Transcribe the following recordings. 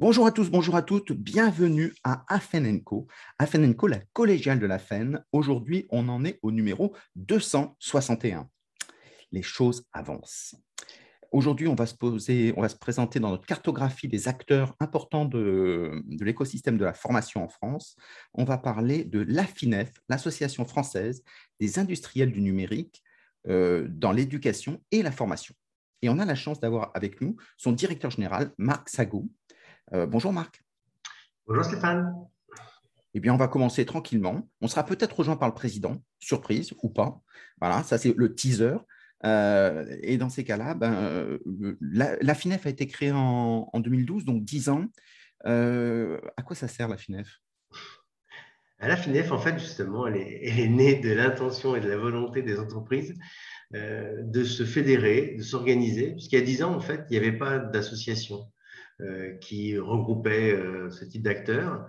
Bonjour à tous, bonjour à toutes, bienvenue à Afenenco. Afenenco, la collégiale de la FEN. Aujourd'hui, on en est au numéro 261. Les choses avancent. Aujourd'hui, on va se poser, on va se présenter dans notre cartographie des acteurs importants de, l'écosystème de la formation en France. On va parler de l'AFINEF, l'Association française des industriels du numérique euh, dans l'éducation et la formation. Et on a la chance d'avoir avec nous son directeur général, Marc Sagou. Euh, bonjour Marc. Bonjour Stéphane. Eh bien, on va commencer tranquillement. On sera peut-être rejoint par le président, surprise ou pas. Voilà, ça c'est le teaser. Euh, et dans ces cas-là, ben, euh, la, FINEF a été créée en, 2012, donc 10 ans. à quoi ça sert la FINEF? La FINEF, en fait, justement, elle est, née de l'intention et de la volonté des entreprises de se fédérer, de s'organiser. Puisqu'il y a 10 ans, en fait, il n'y avait pas d'association. Euh, qui regroupait euh, ce type d'acteurs.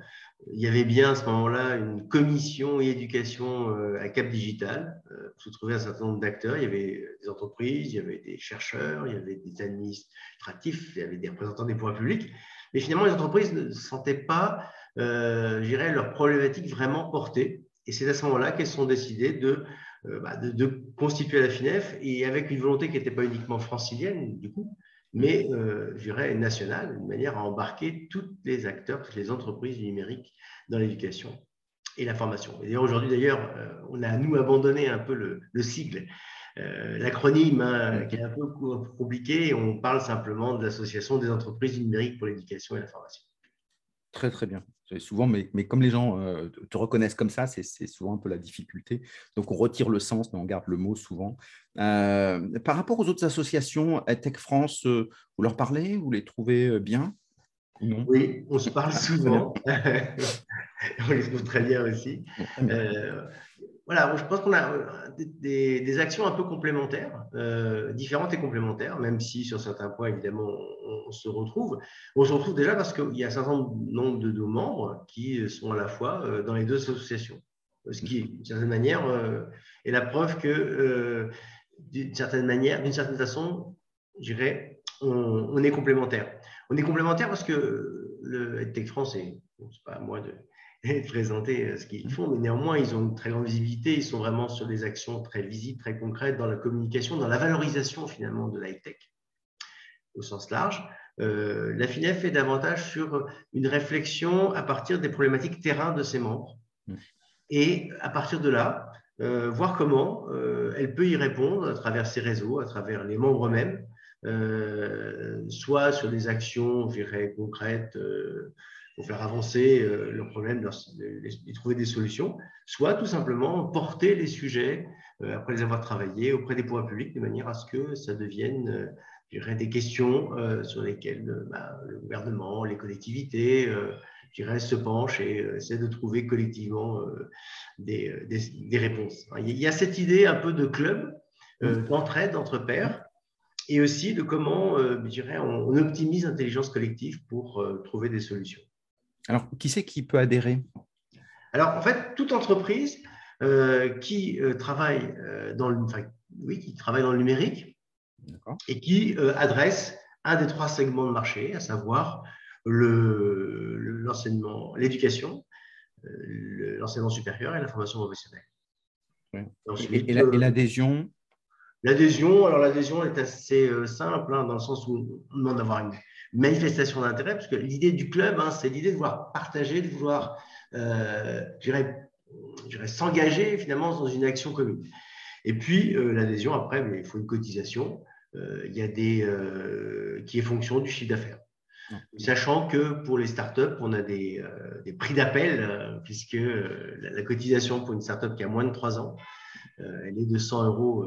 Il y avait bien à ce moment-là une commission et éducation euh, à Cap Digital. Vous trouvez un certain nombre d'acteurs. Il y avait des entreprises, il y avait des chercheurs, il y avait des administratifs, il y avait des représentants des pouvoirs publics. Mais finalement, les entreprises ne sentaient pas, euh, je dirais, leurs problématiques vraiment portées. Et c'est à ce moment-là qu'elles sont décidées de, bah, de, constituer la FINEF et avec une volonté qui n'était pas uniquement francilienne, du coup, mais euh, je dirais nationale, une manière à embarquer tous les acteurs, toutes les entreprises du numérique dans l'éducation et la formation. Et aujourd'hui, d'ailleurs, euh, on a, nous, abandonné un peu le, sigle, euh, l'acronyme hein, qui est un peu compliqué, on parle simplement de l'Association des entreprises du numérique pour l'éducation et la formation. Très, très bien. Souvent, mais, mais, comme les gens euh, te reconnaissent comme ça, c'est souvent un peu la difficulté. Donc, on retire le sens, mais on garde le mot souvent. Euh, par rapport aux autres associations, EdTech France, euh, vous leur parlez Vous les trouvez bien? Non? Oui, on se parle souvent. on les trouve très bien aussi voilà, je pense qu'on a euh, des, actions un peu complémentaires, euh, différentes et complémentaires, même si sur certains points, évidemment, on, se retrouve. On se retrouve déjà parce qu'il y a un certain nombre de nos membres qui sont à la fois euh, dans les deux associations. Ce qui, d'une certaine manière, est la preuve que, d'une certaine manière, d'une certaine façon, je dirais, on, est complémentaires. On est complémentaires parce que le EdTech France, c'est pas à moi de et de présenter euh, ce qu'ils font, mais néanmoins, ils ont une très grande visibilité, ils sont vraiment sur des actions très visibles, très concrètes dans la communication, dans la valorisation finalement de l'high-tech au sens large. Euh, la FINEF est davantage sur une réflexion à partir des problématiques terrain de ses membres. Mmh. Et à partir de là, euh, voir comment elle peut y répondre à travers ses réseaux, à travers les membres eux-mêmes, soit sur des actions, je dirais, concrètes pour faire avancer euh, le problème et trouver des solutions, soit tout simplement porter les sujets, euh, après les avoir travaillés, auprès des pouvoirs publics, de manière à ce que ça devienne euh, je dirais, des questions sur lesquelles bah, le gouvernement, les collectivités, je dirais, se penchent et essaient de trouver collectivement des, des, réponses. Il y a cette idée un peu de club, d'entraide entre pairs, et aussi de comment, je dirais, on, optimise l'intelligence collective pour trouver des solutions. Alors, qui c'est qui peut adhérer? Alors, en fait, toute entreprise euh, qui, euh, travaille, euh, dans le, oui, qui travaille dans le numérique et qui adresse un des trois segments de marché, à savoir l'enseignement, l'éducation, l'enseignement supérieur et la formation professionnelle. et, l'adhésion L'adhésion, alors l'adhésion est assez simple hein, dans le sens où on demande d'avoir une manifestation d'intérêt, parce que l'idée du club, hein, c'est l'idée de vouloir partager, de vouloir, euh, s'engager finalement dans une action commune. Et puis, euh, l'adhésion, après, il faut une cotisation. Euh, il y a des, euh, qui est fonction du chiffre d'affaires. Sachant que pour les startups, on a des, des prix d'appel, puisque la, cotisation pour une startup qui a moins de 3 ans, elle est de 100 euros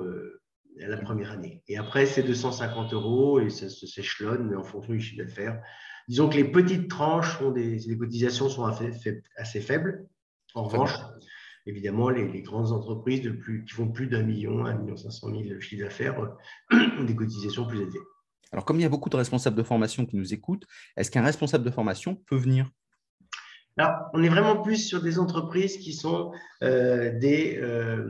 la première année. Et après, c'est 250 euros et ça se s'échelonne en fonction du chiffre d'affaires. Disons que les petites tranches ont des, des cotisations sont assez faibles. En revanche, évidemment, les, grandes entreprises de plus, qui font plus d'un million, un million cinq cent mille chiffre d'affaires ont des cotisations plus élevées. Alors, comme il y a beaucoup de responsables de formation qui nous écoutent, est-ce qu'un responsable de formation peut venir? On est vraiment plus sur des entreprises qui sont euh, des, euh,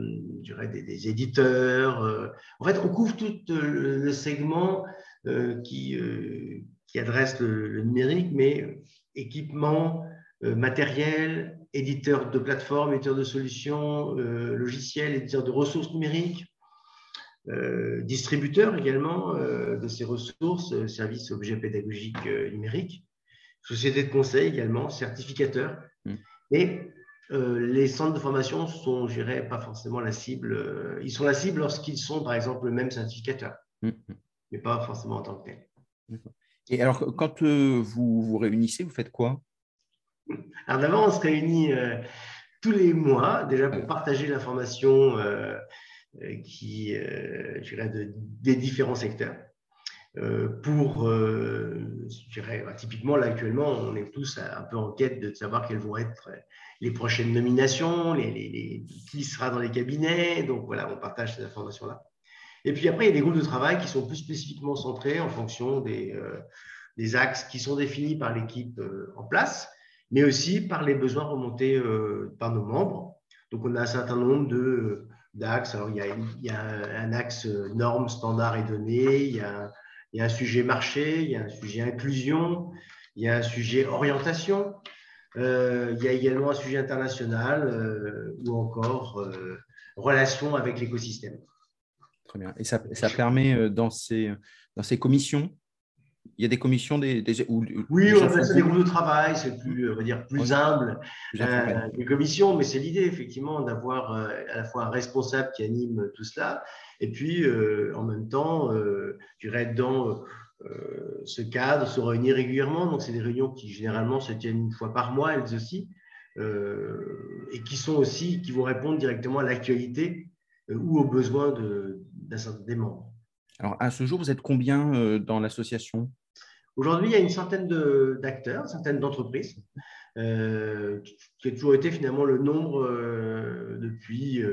des, éditeurs. Euh. En fait, on couvre tout le segment qui, adresse le, numérique, mais équipement, matériel, éditeur de plateformes, éditeur de solutions, logiciels, éditeur de ressources numériques, distributeur également de ces ressources, services objets pédagogiques numériques, société de conseil également, certificateur. Mm. Et euh, les centres de formation sont, je dirais, pas forcément la cible. Euh, ils sont la cible lorsqu'ils sont, par exemple, le même certificateur, mm, mais pas forcément en tant que tel. Et alors, quand euh, vous vous réunissez, vous faites quoi? Alors d'abord, on se réunit tous les mois, déjà pour partager l'information qui, je dirais, des différents secteurs. Euh, pour, euh, je dirais, bah, typiquement, là, actuellement, on est tous un peu en quête de savoir quelles vont être les prochaines nominations, qui sera dans les cabinets. Donc, voilà, on partage ces informations-là. Et puis après, il y a des groupes de travail qui sont plus spécifiquement centrés en fonction des, euh, axes qui sont définis par l'équipe en place, mais aussi par les besoins remontés par nos membres. Donc, on a un certain nombre de d'axes. Alors, il y, a, il y a un, axe normes, standards et données, il y a il y a un sujet marché, il y a un sujet inclusion, il y a un sujet orientation, euh, il y a également un sujet international euh, ou encore euh, relation avec l'écosystème. Très bien. Et ça, ça permet dans ces, dans ces commissions il y a des commissions des, oui on appelle ça des groupes de travail c'est plus on va dire plus humble euh, des commissions mais c'est l'idée effectivement d'avoir à la fois un responsable qui anime tout cela et puis, euh, en même temps, euh, je dirais, dans euh, ce cadre, se réunir régulièrement. Donc, c'est des réunions qui généralement se tiennent une fois par mois, elles aussi, et qui sont aussi, qui vont répondre directement à l'actualité ou aux besoins d'un certain des membres. Alors, à ce jour, vous êtes combien dans l'association? Aujourd'hui, il y a une centaine d'acteurs, une centaine d'entreprises, euh, qui a toujours été finalement le nombre depuis,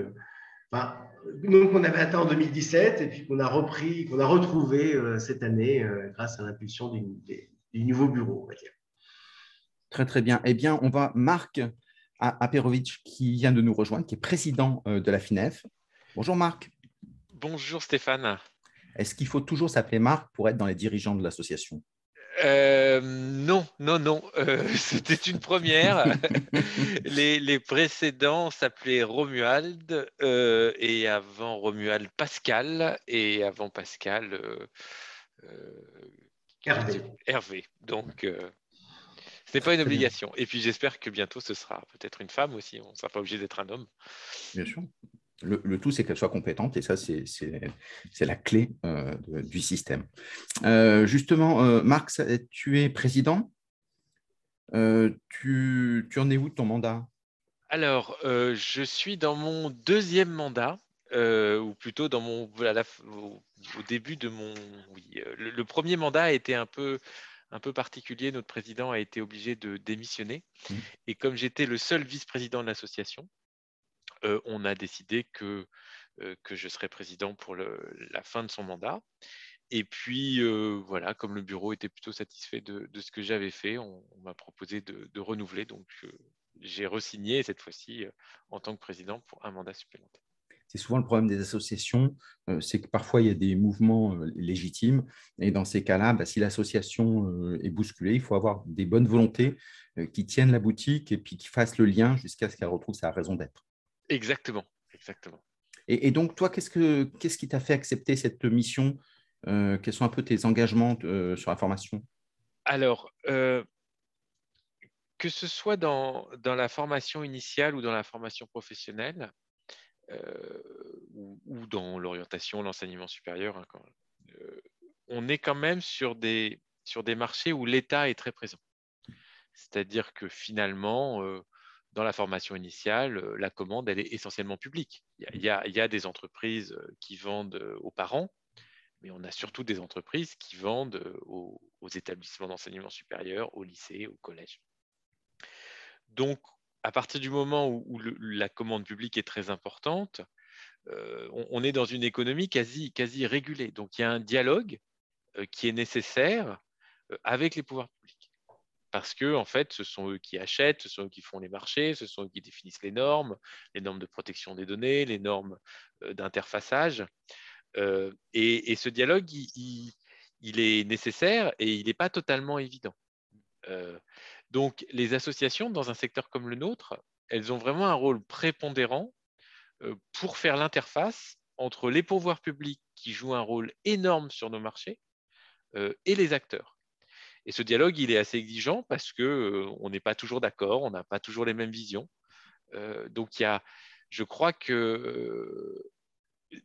donc, on avait atteint en 2017 et puis qu'on a repris, qu'on a retrouvé euh, cette année euh, grâce à l'impulsion du, nouveau bureau, on va dire. Très, très bien. Eh bien, on va Marc Aperovic qui vient de nous rejoindre, qui est président euh, de la FINEF. Bonjour Marc. Bonjour Stéphane. Est-ce qu'il faut toujours s'appeler Marc pour être dans les dirigeants de l'association? Euh, non, non, non. Euh, c'était une première. les, précédents s'appelaient Romuald euh, et avant Romuald Pascal et avant Pascal Hervé. Hervé. Donc, ce n'est pas une obligation. Et puis j'espère que bientôt ce sera peut-être une femme aussi. On ne sera pas obligé d'être un homme. Bien sûr. Le, tout, c'est qu'elle soit compétente et ça, c'est la clé euh, du système. Euh, justement, euh, Marc, tu es président. Tu, en es où de ton mandat? Alors, je suis dans mon deuxième mandat, ou plutôt dans mon, au, début de mon. Oui, le, premier mandat a été un peu un peu particulier. Notre président a été obligé de démissionner. Mmh. Et comme j'étais le seul vice-président de l'association, euh, on a décidé que, euh, que je serais président pour la fin de son mandat. Et puis, euh, voilà, comme le bureau était plutôt satisfait de, ce que j'avais fait, on, m'a proposé de, renouveler. Donc, j'ai resigné cette fois-ci en tant que président pour un mandat supplémentaire. C'est souvent le problème des associations, c'est que parfois il y a des mouvements légitimes. Et dans ces cas-là, bah, si l'association est bousculée, il faut avoir des bonnes volontés qui tiennent la boutique et puis qui fassent le lien jusqu'à ce qu'elle retrouve sa raison d'être. Exactement, exactement. Et, donc, toi, qu'est-ce, que, qu'est-ce qui t'a fait accepter cette mission euh, Quels sont un peu tes engagements euh, sur la formation? Alors, euh, que ce soit dans, dans, la formation initiale ou dans la formation professionnelle, ou, dans l'orientation, l'enseignement supérieur, hein, on est quand même sur des, sur des marchés où l'État est très présent. C'est-à-dire que finalement, dans la formation initiale, euh, la commande, elle est essentiellement publique. Il y a, des entreprises euh, qui vendent euh, aux parents, mais on a surtout des entreprises qui vendent aux, établissements d'enseignement supérieur, au lycée, au collège. Donc, à partir du moment où, la commande publique est très importante, on, est dans une économie quasi, quasi régulée. Donc, il y a un dialogue qui est nécessaire avec les pouvoirs publics parce que en fait, ce sont eux qui achètent, ce sont eux qui font les marchés, ce sont eux qui définissent les normes, les normes de protection des données, les normes euh, d'interfaçage. Euh, et, ce dialogue, il, il est nécessaire et il n'est pas totalement évident. donc, les associations dans un secteur comme le nôtre, elles ont vraiment un rôle prépondérant pour faire l'interface entre les pouvoirs publics qui jouent un rôle énorme sur nos marchés et les acteurs. Et ce dialogue, il est assez exigeant parce que on n'est pas toujours d'accord, on n'a pas toujours les mêmes visions. donc, il y a, je crois que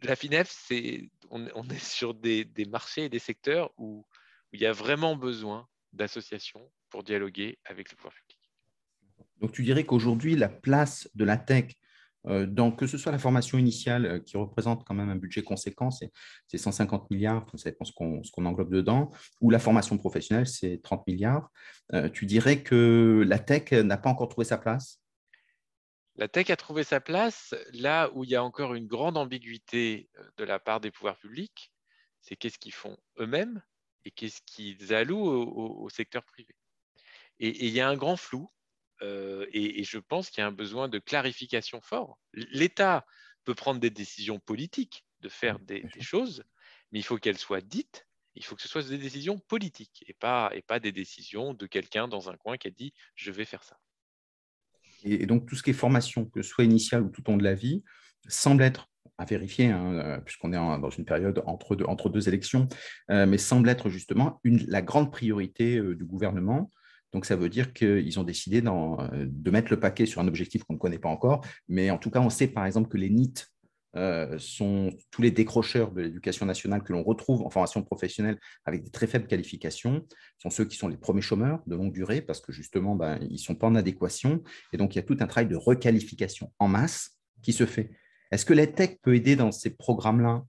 la FINEF, c'est, on, est sur des, marchés et des secteurs où, il y a vraiment besoin d'associations pour dialoguer avec le pouvoir public. Donc, tu dirais qu'aujourd'hui, la place de la tech euh, dans que ce soit la formation initiale euh, qui représente quand même un budget conséquent, c'est 150 milliards, ça dépend ce qu'on englobe dedans, ou la formation professionnelle, c'est 30 milliards. Euh, tu dirais que la tech n'a pas encore trouvé sa place? La tech a trouvé sa place là où il y a encore une grande ambiguïté de la part des pouvoirs publics, c'est qu'est-ce qu'ils font eux-mêmes et qu'est-ce qu'ils allouent au, secteur privé. Et, il y a un grand flou, et, je pense qu'il y a un besoin de clarification fort. L'État peut prendre des décisions politiques de faire des, choses, mais il faut qu'elles soient dites. Il faut que ce soit des décisions politiques et pas, et pas des décisions de quelqu'un dans un coin qui a dit je vais faire ça. Et, donc, tout ce qui est formation, que ce soit initiale ou tout au long de la vie, semble être à vérifier, hein, euh, puisqu'on est dans une période entre deux, entre deux élections, euh, mais semble être justement une, la grande priorité euh, du gouvernement. Donc, ça veut dire qu'ils ont décidé de mettre le paquet sur un objectif qu'on ne connaît pas encore, mais en tout cas, on sait par exemple que les NIT euh, sont tous les décrocheurs de l'éducation nationale que l'on retrouve en formation professionnelle avec des très faibles qualifications, sont ceux qui sont les premiers chômeurs de longue durée parce que justement, ben, ils ne sont pas en adéquation. Et donc, il y a tout un travail de requalification en masse qui se fait. Est-ce que l'EdTech peut aider dans ces programmes-là?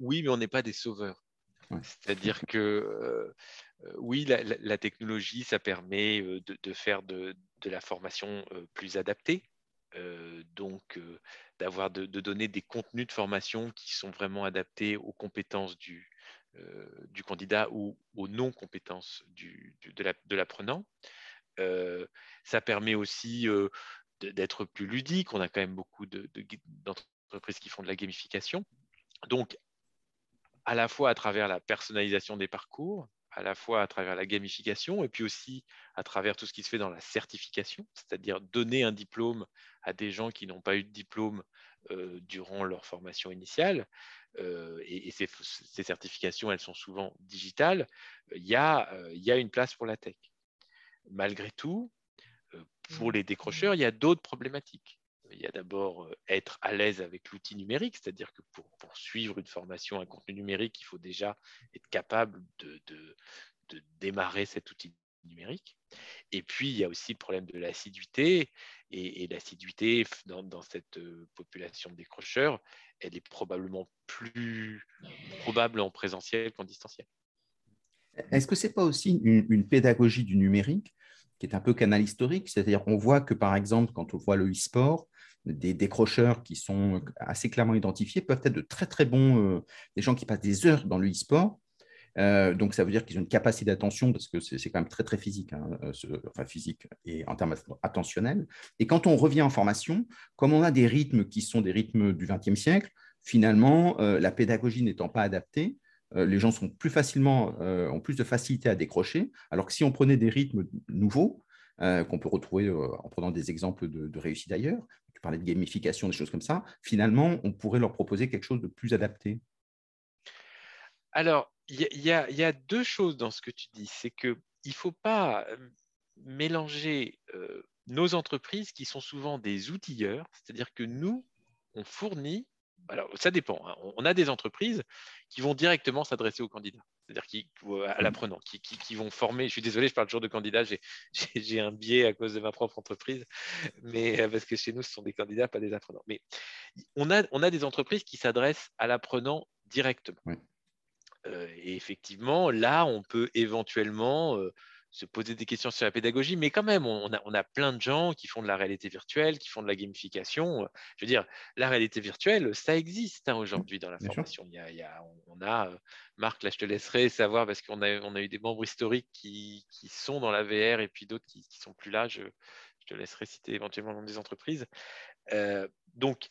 Oui, mais on n'est pas des sauveurs. C'est-à-dire que euh, euh, oui, la, technologie, ça permet de, faire de, la formation plus adaptée. Euh, donc euh, d'avoir de, donner des contenus de formation qui sont vraiment adaptés aux compétences du, euh, du candidat ou aux non-compétences du, de l'apprenant. ça permet aussi d'être plus ludique. On a quand même beaucoup d'entreprises qui font de la gamification. Donc, à la fois à travers la personnalisation des parcours, à la fois à travers la gamification et puis aussi à travers tout ce qui se fait dans la certification, c'est-à-dire donner un diplôme à des gens qui n'ont pas eu de diplôme euh, durant leur formation initiale. Euh, et, ces, certifications, elles sont souvent digitales. Il y, a, euh, il y a une place pour la tech. Malgré tout, pour les décrocheurs, il y a d'autres problématiques il y a d'abord être à l'aise avec l'outil numérique, c'est-à-dire que pour, suivre une formation, un contenu numérique, il faut déjà être capable de, démarrer cet outil numérique. Et puis, il y a aussi le problème de l'assiduité. Et, l'assiduité dans, cette population de décrocheurs, elle est probablement plus probable en présentiel qu'en distanciel. Est-ce que ce n'est pas aussi une, pédagogie du numérique qui est un peu canal historique? C'est-à-dire qu'on voit que, par exemple, quand on voit le e-sport, des décrocheurs qui sont assez clairement identifiés peuvent être de très très bons, euh, des gens qui passent des heures dans le e-sport. Euh, donc ça veut dire qu'ils ont une capacité d'attention parce que c'est quand même très très physique, hein, euh, enfin physique et en termes attentionnels. Et quand on revient en formation, comme on a des rythmes qui sont des rythmes du XXe siècle, finalement la pédagogie n'étant pas adaptée, les gens facilement, ont plus de facilité à décrocher. Alors que si on prenait des rythmes nouveaux, qu'on peut retrouver en prenant des exemples de réussite d'ailleurs, parler de gamification, des choses comme ça, finalement, on pourrait leur proposer quelque chose de plus adapté Alors, il y, a deux choses dans ce que tu dis. C'est qu'il ne faut pas euh, mélanger euh, nos entreprises qui sont souvent des outilleurs, c'est-à-dire que nous, on fournit alors ça dépend. Hein. On a des entreprises qui vont directement s'adresser aux candidats, c'est-à-dire qui, à mmh. l'apprenant, qui, qui, vont former. Je suis désolé, je parle toujours de candidats, j'ai un biais à cause de ma propre entreprise, mais euh, parce que chez nous, ce sont des candidats, pas des apprenants. Mais on a, on a des entreprises qui s'adressent à l'apprenant directement. Euh, et effectivement, là, on peut éventuellement euh, se poser des questions sur la pédagogie, mais quand même, on a, on a, plein de gens qui font de la réalité virtuelle, qui font de la gamification. Je veux dire, la réalité virtuelle, ça existe hein, aujourd'hui dans la formation. Il y, a, on a, euh, Marc, là, je te laisserai savoir parce qu'on a, on a eu des membres historiques qui, qui sont dans la VR et puis d'autres qui ne sont plus là. Je, je, te laisserai citer éventuellement dans des entreprises. Euh, donc,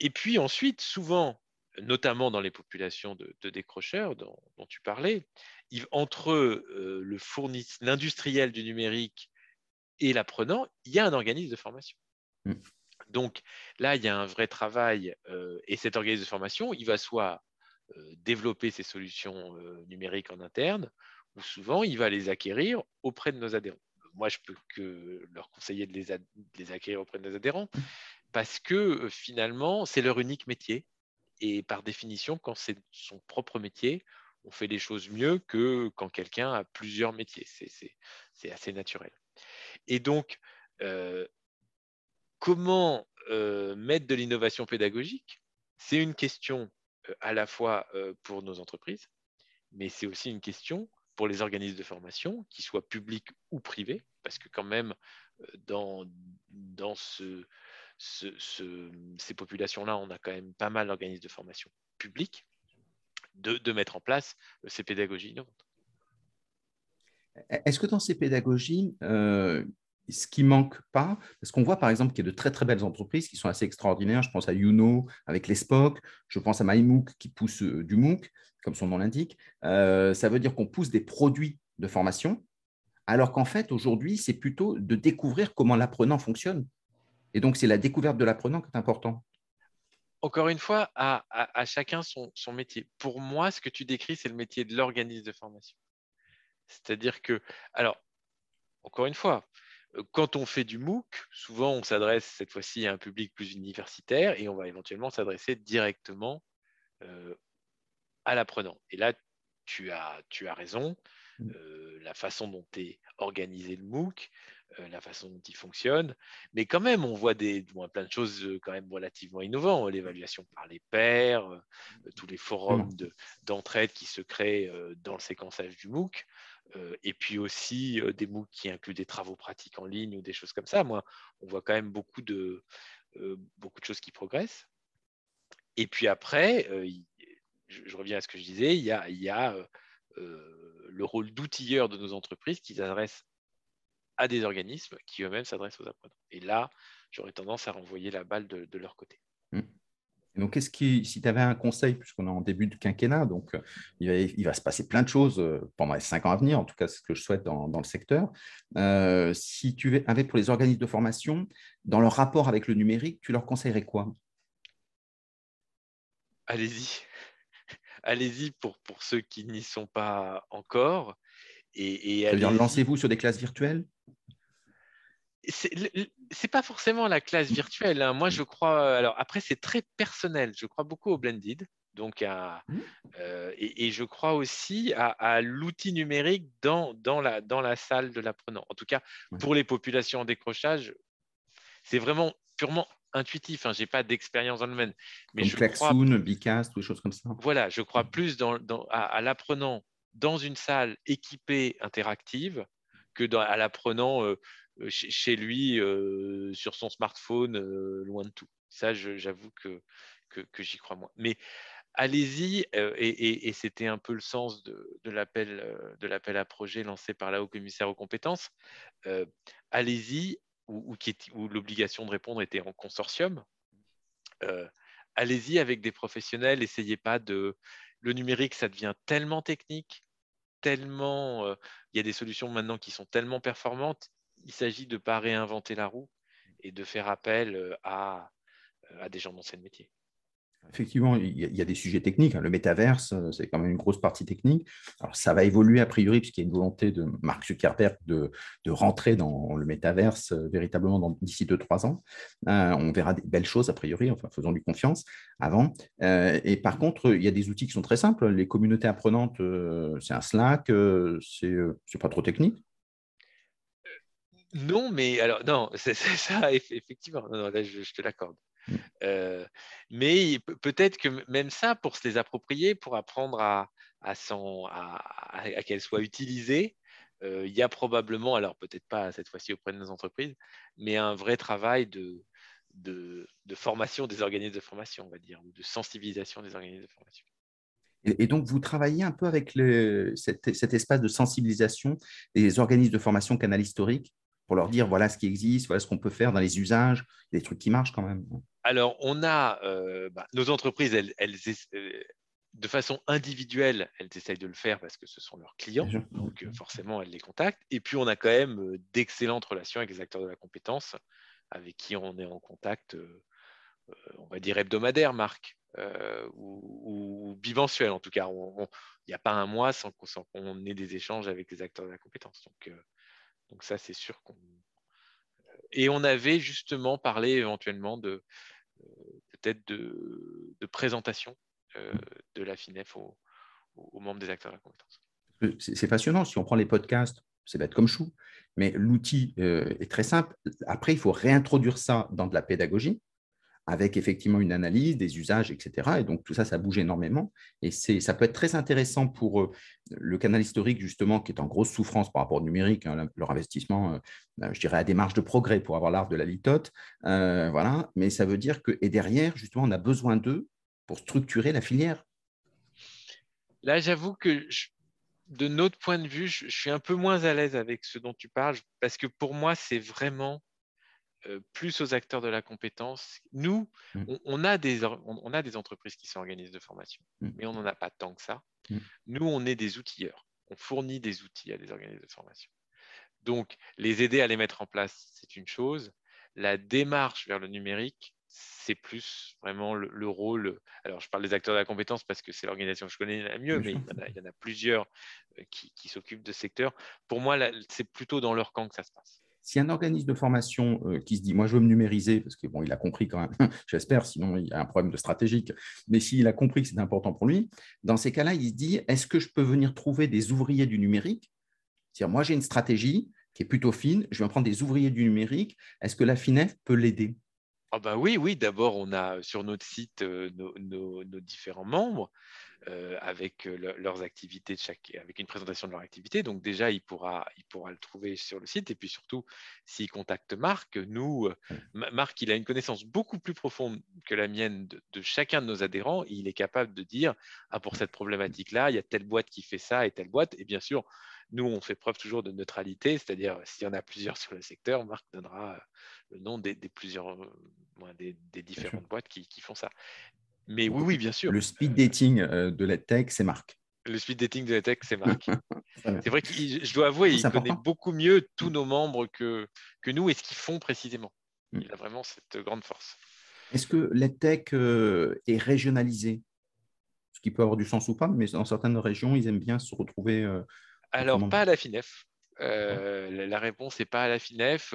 et puis ensuite, souvent, notamment dans les populations de, décrocheurs dont, tu parlais, entre l'industriel du numérique et l'apprenant, il y a un organisme de formation. Mmh. Donc là, il y a un vrai travail et cet organisme de formation, il va soit développer ses solutions numériques en interne, ou souvent, il va les acquérir auprès de nos adhérents. Moi, je peux que leur conseiller de les, acquérir auprès de nos adhérents, mmh. parce que finalement, c'est leur unique métier. Et par définition, quand c'est son propre métier, on fait les choses mieux que quand quelqu'un a plusieurs métiers. C'est assez naturel. Et donc, comment mettre de l'innovation pédagogique? C'est une question à la fois pour nos entreprises, mais c'est aussi une question pour les organismes de formation, qu'ils soient publics ou privés, parce que quand même, dans, dans ce, ces populations-là, on a quand même pas mal d'organismes de formation publics, de, mettre en place ces pédagogies. Est-ce que dans ces pédagogies, ce qui manque pas, parce qu'on voit par exemple qu'il y a de très très belles entreprises qui sont assez extraordinaires. Je pense à Youno avec les Spock, je pense à MyMOOC qui pousse euh, du MOOC, comme son nom l'indique. Euh, ça veut dire qu'on pousse des produits de formation, alors qu'en fait aujourd'hui c'est plutôt de découvrir comment l'apprenant fonctionne. Et donc c'est la découverte de l'apprenant qui est important. Encore une fois, à, à, chacun son, son métier. Pour moi, ce que tu décris, c'est le métier de l'organisme de formation. C'est-à-dire que, alors, encore une fois, euh, quand on fait du MOOC, souvent on s'adresse cette fois-ci à un public plus universitaire et on va éventuellement s'adresser directement euh, à l'apprenant. Et là, tu as, tu as raison, mmh. euh, la façon dont est organisé le MOOC, la façon dont il fonctionne, mais quand même, on voit des, plein de choses quand même relativement innovantes, l'évaluation par les pairs, tous les forums d'entraide qui se créent dans le séquençage du MOOC. Euh, et puis aussi euh, des MOOC qui incluent des travaux pratiques en ligne ou des choses comme ça. Moi, on voit quand même beaucoup de, euh, beaucoup de choses qui progressent. Et puis après, je, reviens à ce que je disais, il y a, il y a le rôle d'outilleur de nos entreprises qui s'adressent à des organismes qui eux-mêmes s'adressent aux apprenants. Et là, j'aurais tendance à renvoyer la balle de, leur côté. Mmh. Donc, qu'est-ce qui, si tu avais un conseil, puisqu'on est en début de quinquennat, donc euh, il va, se passer plein de choses euh, pendant les cinq ans à venir, en tout cas, c'est ce que je souhaite dans, le secteur. Euh, si tu avais pour les organismes de formation, dans leur rapport avec le numérique, tu leur conseillerais quoi? Allez-y. Allez-y pour, pour ceux qui n'y sont pas encore. Et, et lancez-vous sur des classes virtuelles? C'est pas forcément la classe virtuelle. Hein. Moi, je crois. Alors après, c'est très personnel. Je crois beaucoup au blended. Donc, à, mmh. euh, et, je crois aussi à, l'outil numérique dans, dans, la, dans la salle de l'apprenant. En tout cas, pour les populations en décrochage, c'est vraiment purement intuitif. Hein. Je n'ai pas d'expérience dans le domaine. Mais je Klaxoon, Bicast, ou des choses comme ça. Voilà, je crois mmh. plus dans, à, à l'apprenant dans une salle équipée interactive que à l'apprenant euh, euh, chez lui, euh, sur son smartphone, loin de tout. Ça, j'avoue que, j'y crois moins. Mais allez-y, et, c'était un peu le sens de, de l'appel à projet lancé par la haut commissaire aux compétences. allez-y, où, où l'obligation de répondre était en consortium. allez-y avec des professionnels, essayez pas de. Le numérique, ça devient tellement technique, tellement. Il y a des solutions maintenant qui sont tellement performantes il s'agit de ne pas réinventer la roue et de faire appel euh, à, euh, à des gens dans ce métier. Effectivement, il y, a des sujets techniques. Hein. Le métaverse, euh, c'est quand même une grosse partie technique. Alors, ça va évoluer a priori, puisqu'il y a une volonté de Mark Zuckerberg de, rentrer dans le métaverse véritablement d'ici 2-3 ans. on verra des belles choses a priori, enfin, faisons-lui confiance avant. et par contre, il y a des outils qui sont très simples. Les communautés apprenantes, c'est un Slack, c'est pas trop technique. Non, mais alors, non, c'est ça, effectivement. Non, là, je, te l'accorde. Euh, mais peut-être que même ça, pour se les approprier, pour apprendre à, qu'elles soient utilisées, euh, il y a probablement, alors peut-être pas cette fois-ci auprès de nos entreprises, mais un vrai travail de, formation des organismes de formation, on va dire, ou de sensibilisation des organismes de formation. Et, donc, vous travaillez un peu avec cet, cet, espace de sensibilisation des organismes de formation canal historique? Pour leur dire voilà ce qui existe, voilà ce qu'on peut faire dans les usages, des trucs qui marchent quand même. Alors, on a euh, bah, nos entreprises, elles, euh, de façon individuelle, elles essayent de le faire parce que ce sont leurs clients, donc euh, forcément, elles les contactent. Et puis, on a quand même d'excellentes relations avec les acteurs de la compétence, avec qui on est en contact, on va dire hebdomadaire, Marc, ou, bimensuel en tout cas. Il n'y a pas un mois sans, qu'on ait des échanges avec les acteurs de la compétence. Donc, donc ça, c'est sûr qu'on. Et on avait justement parlé éventuellement de peut-être de, présentation de la FINEF aux, membres des acteurs de la compétence. C'est passionnant. Si on prend les podcasts, c'est bête comme chou, mais l'outil est très simple. Après, il faut réintroduire ça dans de la pédagogie avec effectivement une analyse des usages, etc. Et donc tout ça, ça bouge énormément. Et ça peut être très intéressant pour euh, le canal historique, justement, qui est en grosse souffrance par rapport au numérique. Hein, leur investissement, euh, ben, je dirais, à des marges de progrès pour avoir l'art de la litote. Euh, voilà. Mais ça veut dire que, et derrière, justement, on a besoin d'eux pour structurer la filière. Là, j'avoue que de notre point de vue, je, suis un peu moins à l'aise avec ce dont tu parles, parce que pour moi, c'est vraiment euh, plus aux acteurs de la compétence. Nous, mmh. on, a des, on, a des entreprises qui s'organisent de formation, mmh. mais on n'en a pas tant que ça. Mmh. Nous, on est des outilleurs. On fournit des outils à des organismes de formation. Donc, les aider à les mettre en place, c'est une chose. La démarche vers le numérique, c'est plus vraiment le, rôle. Alors, je parle des acteurs de la compétence parce que c'est l'organisation que je connais la mieux, mais il y, en a, plusieurs euh, qui, qui s'occupent de ce secteur. Pour moi, c'est plutôt dans leur camp que ça se passe. Si un organisme de formation euh, qui se dit, moi, je veux me numériser, parce qu'il bon, a compris quand même, j'espère, sinon il y a un problème de stratégique, mais s'il a compris que c'est important pour lui, dans ces cas-là, il se dit, est-ce que je peux venir trouver des ouvriers du numérique? C'est-à-dire, moi, j'ai une stratégie qui est plutôt fine, je vais prendre des ouvriers du numérique, est-ce que la FINEF peut l'aider? Ah bah oui, oui. D'abord, on a sur notre site euh, nos, différents membres. Euh, avec euh, leurs activités de chaque, avec une présentation de leur activité. Donc déjà, il pourra, il pourra le trouver sur le site. Et puis surtout, s'il contacte Marc, nous, euh, Marc, il a une connaissance beaucoup plus profonde que la mienne de, chacun de nos adhérents. il est capable de dire, ah, pour cette problématique-là, il y a telle boîte qui fait ça et telle boîte. Et bien sûr, nous, on fait preuve toujours de neutralité, c'est-à-dire s'il y en a plusieurs sur le secteur, Marc donnera le nom des, plusieurs, des, différentes boîtes qui, qui, font ça. Mais oui, oui, bien sûr. Le speed dating euh, de l'EdTech, c'est Marc. Le speed dating de l'EdTech, c'est Marc. c'est vrai que je dois avouer, il connaît beaucoup mieux tous nos membres que, que nous et ce qu'ils font précisément. Mm. Il a vraiment cette grande force. Est-ce que l'EdTech euh, est régionalisé Ce qui peut avoir du sens ou pas, mais dans certaines régions, ils aiment bien se retrouver. Euh, Alors, pas à la FINEF. la, réponse n'est pas à la FINEF.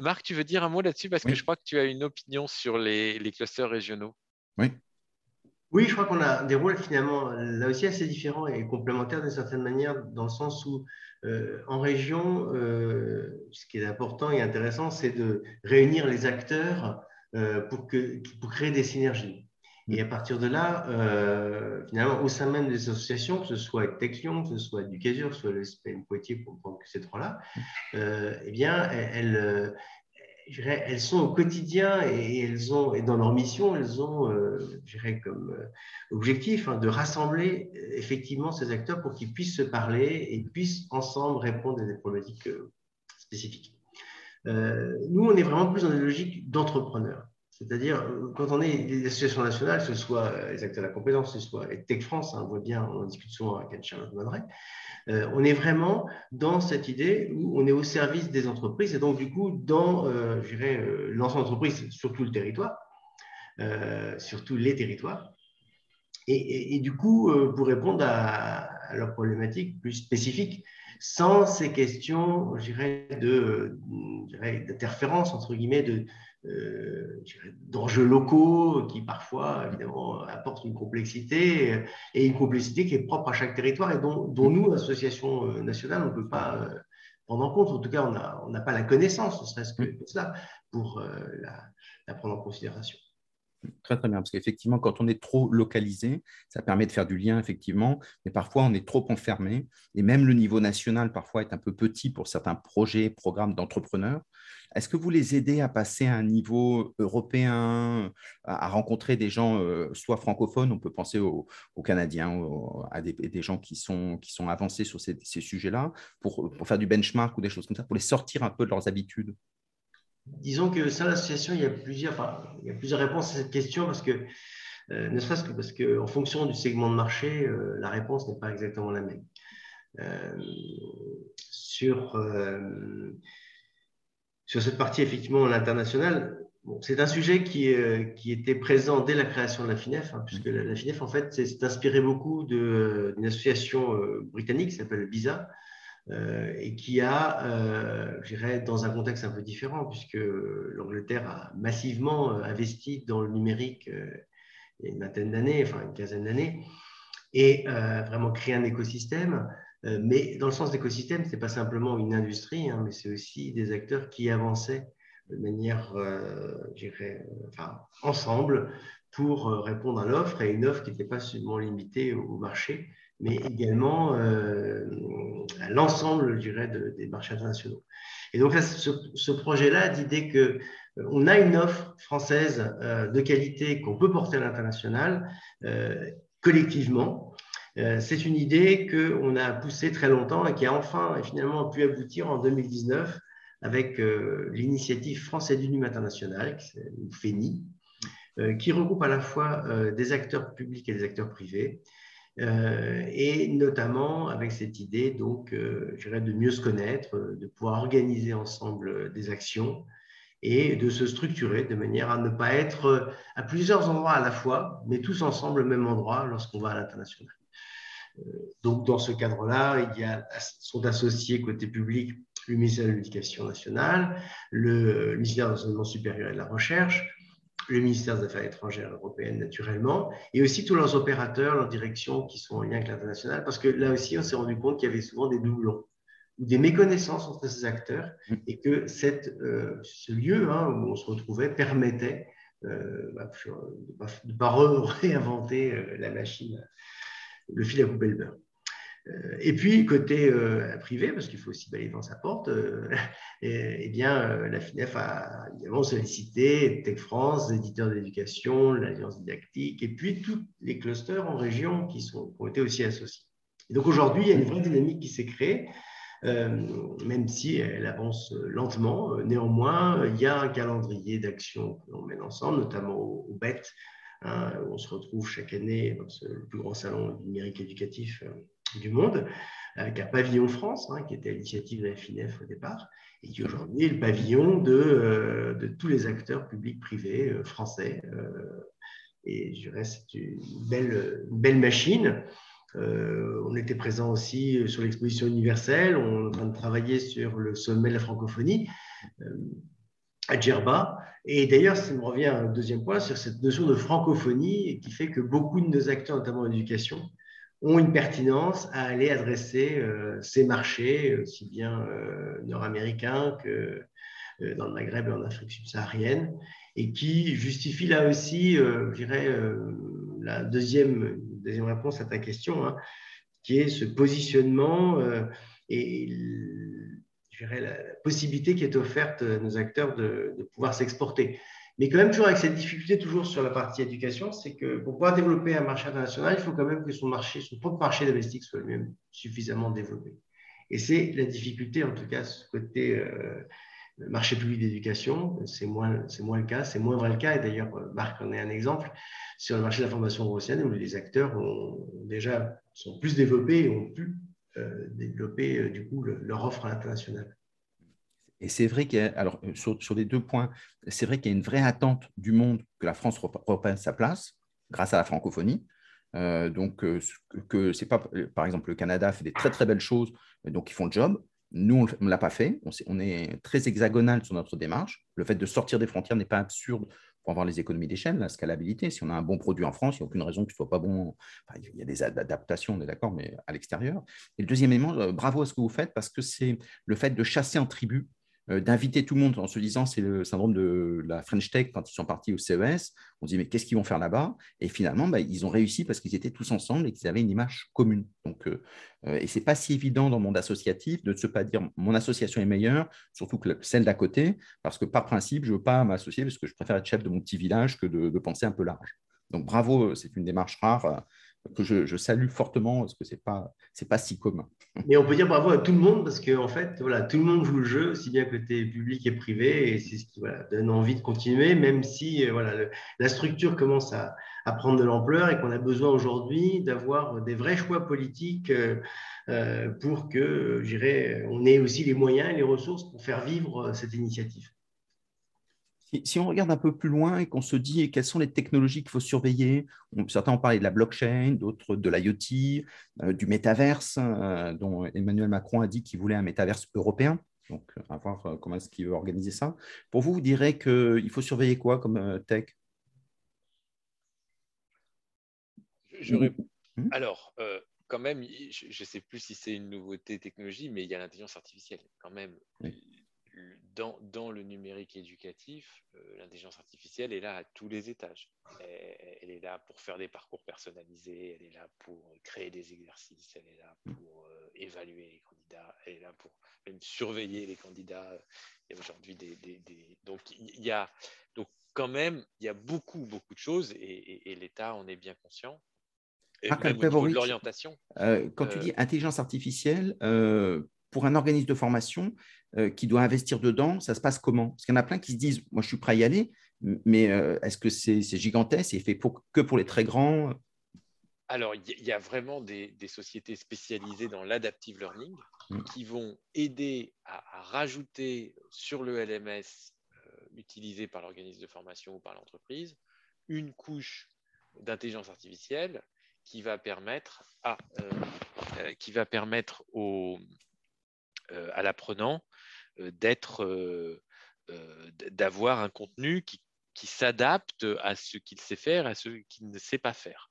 Marc, tu veux dire un mot là-dessus? Parce que je crois que tu as une opinion sur les, les clusters régionaux. Oui. Oui, je crois qu'on a des rôles finalement là aussi assez différents et complémentaires d'une certaine manière, dans le sens où euh, en région, euh, ce qui est important et intéressant, c'est de réunir les acteurs euh, pour, que, pour créer des synergies. Et à partir de là, finalement, au sein même des associations, que ce soit Texion, que ce soit Educasure, que ce soit le SPN Poitiers, pour prendre que ces trois-là, eh bien, elles, elles sont au quotidien et, elles ont, et dans leur mission, elles ont, euh, comme euh, objectif hein, de rassembler euh, effectivement ces acteurs pour qu'ils puissent se parler et puissent ensemble répondre à des problématiques spécifiques. nous, on est vraiment plus dans une logique d'entrepreneurs. C'est-à-dire, quand on est des associations nationales, ce soit les acteurs de la compétence, ce soit Tech France, hein, on voit bien, on en discute souvent avec Charlotte Madret, euh, on est vraiment dans cette idée où on est au service des entreprises et donc du coup dans, euh, euh, l'ensemble d'entreprise, surtout le territoire, surtout les territoires. Et, du coup, pour répondre à, leurs problématiques plus spécifiques, sans ces questions, je dirais, d'interférence, entre guillemets, de, euh, d'enjeux locaux qui parfois évidemment apportent une complexité et une complexité qui est propre à chaque territoire et dont, nous, association euh, nationale, on ne peut pas euh, prendre en compte. En tout cas, on n'a pas la connaissance, ne serait-ce que cela, pour la, prendre en considération. Très, très bien. Parce qu'effectivement, quand on est trop localisé, ça permet de faire du lien, effectivement. Mais parfois, on est trop enfermé. Et même le niveau national, parfois, est un peu petit pour certains projets, programmes d'entrepreneurs. Est-ce que vous les aidez à passer à un niveau européen, à rencontrer des gens, euh, soit francophones, on peut penser aux, Canadiens, à des, gens qui sont, qui sont avancés sur ces, sujets-là, pour, pour faire du benchmark ou des choses comme ça, pour les sortir un peu de leurs habitudes? Disons que ça, l'association, il y a plusieurs, réponses à cette question parce que, euh, ne serait-ce que parce qu'en fonction du segment de marché, euh, la réponse n'est pas exactement la même. Euh, sur, cette partie, effectivement, l'international, c'est un sujet qui, était présent dès la création de la FINEF, hein, puisque la, FINEF, en fait, s'est inspiré beaucoup d'une association britannique qui s'appelle BISA, euh, et qui a, euh, je dirais, dans un contexte un peu différent, puisque l'Angleterre a massivement euh, investi dans le numérique il y a une vingtaine d'années, enfin une quinzaine d'années, et vraiment créé un écosystème. mais dans le sens d'écosystème, ce n'est pas simplement une industrie, hein, mais c'est aussi des acteurs qui avançaient de manière, je dirais, enfin, ensemble pour répondre à l'offre, et une offre qui n'était pas seulement limitée au marché, mais également euh, à l'ensemble, je dirais, des marchés internationaux. Et donc, ce, projet-là d'idée qu'on euh, on a une offre française euh, de qualité qu'on peut porter à l'international collectivement. C'est une idée qu'on a poussée très longtemps et qui a enfin finalement pu aboutir en 2019 avec l'initiative Français du NUM International, FENI, qui regroupe à la fois des acteurs publics et des acteurs privés, euh, et notamment avec cette idée donc, euh, de mieux se connaître, euh, de pouvoir organiser ensemble des actions et de se structurer de manière à ne pas être à plusieurs endroits à la fois, mais tous ensemble au même endroit lorsqu'on va à l'international. Donc, dans ce cadre-là, il y a, sont associés côté public le ministère de l'Éducation nationale, le ministère de l'Enseignement supérieur et de la Recherche, le ministère des Affaires étrangères européennes naturellement, et aussi tous leurs opérateurs, leurs directions qui sont en lien avec l'international, parce que là aussi, on s'est rendu compte qu'il y avait souvent des doublons ou des méconnaissances entre ces acteurs, mm. et que cette, euh, ce lieu hein, où on se retrouvait permettait euh, bah, de ne pas réinventer euh, la machine, le fil à couper le beurre. Euh, et puis, côté euh, privé, parce qu'il faut aussi balayer dans sa porte, euh, et, eh bien, la FINEF a évidemment sollicité Tech France, l'éditeur d'éducation, l'Alliance didactique, et puis tous les clusters en région qui, sont, ont été aussi associés. Et donc aujourd'hui, il y a une vraie dynamique qui s'est créée, même si elle avance lentement. Néanmoins, il y a un calendrier d'action que l'on mène ensemble, notamment au, BET, hein, où on se retrouve chaque année dans le plus grand salon numérique éducatif du monde, avec un pavillon France, hein, qui était à l'initiative de la FINEF au départ, et qui aujourd'hui est le pavillon de, euh, tous les acteurs publics, privés, euh, français. Euh, et je dirais, c'est une belle, belle machine. on était présent aussi sur l'exposition universelle, on est en train de travailler sur le sommet de la francophonie à Djerba. Et d'ailleurs, ça me revient à un deuxième point sur cette notion de francophonie qui fait que beaucoup de nos acteurs, notamment en éducation, ont une pertinence à aller adresser euh, ces marchés, aussi bien euh, nord-américains que euh, dans le Maghreb et en Afrique subsaharienne, et qui justifient là aussi, je dirais, la deuxième, deuxième réponse à ta question, hein, qui est ce positionnement et je dirais, la possibilité qui est offerte à nos acteurs de pouvoir s'exporter. Mais quand même, toujours avec cette difficulté, toujours sur la partie éducation, c'est que pour pouvoir développer un marché international, il faut quand même que son marché, son propre marché domestique soit lui-même suffisamment développé. Et c'est la difficulté, en tout cas, ce côté euh, marché public d'éducation, c'est moins, moins le cas, c'est moins vrai le cas. Et d'ailleurs, Marc en est un exemple sur le marché de la formation européenne où les acteurs ont, déjà sont plus développés et ont pu euh, développer euh, du coup leur offre à l'international. Et c'est vrai qu'il alors euh, sur, les deux points, c'est vrai qu'il y a une vraie attente du monde que la France reprenne sa place grâce à la francophonie. Euh, donc, euh, que c'est pas, par exemple, le Canada fait des très très belles choses, donc ils font le job. Nous, on ne l'a pas fait. On, est très hexagonal sur notre démarche. Le fait de sortir des frontières n'est pas absurde pour avoir les économies d'échelle, la scalabilité. Si on a un bon produit en France, il n'y a aucune raison qu'il ne soit pas bon. il y a des adaptations, on est d'accord, mais à l'extérieur. Et le deuxième élément, bravo à ce que vous faites parce que c'est le fait de chasser en tribu d'inviter tout le monde en se disant c'est le syndrome de la French Tech quand ils sont partis au CES. On se dit mais qu'est-ce qu'ils vont faire là-bas? Et finalement, bah, ils ont réussi parce qu'ils étaient tous ensemble et qu'ils avaient une image commune. Donc, euh, euh, et c'est pas si évident dans le monde associatif de ne pas dire mon association est meilleure, surtout que celle d'à côté, parce que par principe, je veux pas m'associer parce que je préfère être chef de mon petit village que de penser un peu large. Donc bravo, c'est une démarche rare que je, salue fortement parce que ce n'est pas, pas si commun. Mais on peut dire bravo à tout le monde parce qu'en en fait, voilà, tout le monde joue le jeu, aussi bien côté public et privé, et c'est ce qui donne envie de continuer, même si euh, voilà, la structure commence à, à prendre de l'ampleur et qu'on a besoin aujourd'hui d'avoir des vrais choix politiques euh, euh, pour que, on ait aussi les moyens et les ressources pour faire vivre cette initiative. Si, on regarde un peu plus loin et qu'on se dit quelles sont les technologies qu'il faut surveiller, certains ont parlé de la blockchain, d'autres de l'IoT, euh, du métaverse, euh, dont Emmanuel Macron a dit qu'il voulait un métaverse européen. Donc, à voir euh, comment est-ce qu'il veut organiser ça. Pour vous, vous direz qu'il faut surveiller quoi comme tech? Hmm? Alors, quand même, je ne sais plus si c'est une nouveauté technologie, mais il y a l'intelligence artificielle quand même dans, le numérique éducatif, euh, l'intelligence artificielle est là à tous les étages. Elle, est là pour faire des parcours personnalisés, elle est là pour créer des exercices, elle est là pour euh, évaluer les candidats, elle est là pour même surveiller les candidats. Il y a aujourd'hui des, Donc, il y a donc quand même, il y a beaucoup, beaucoup de choses et, l'État en est bien conscient. Et même de l'orientation. Euh, quand tu dis intelligence artificielle, pour un organisme de formation euh, qui doit investir dedans, ça se passe comment? Parce qu'il y en a plein qui se disent, moi je suis prêt à y aller, mais euh, est-ce que c'est gigantesque et fait pour, que pour les très grands? Alors, il y a vraiment des, sociétés spécialisées dans l'adaptive learning mm. qui vont aider à, rajouter sur le LMS euh, utilisé par l'organisme de formation ou par l'entreprise une couche d'intelligence artificielle qui va permettre, à, qui va permettre aux, à l'apprenant euh, d'être, euh, d'avoir un contenu qui, s'adapte à ce qu'il sait faire, à ce qu'il ne sait pas faire.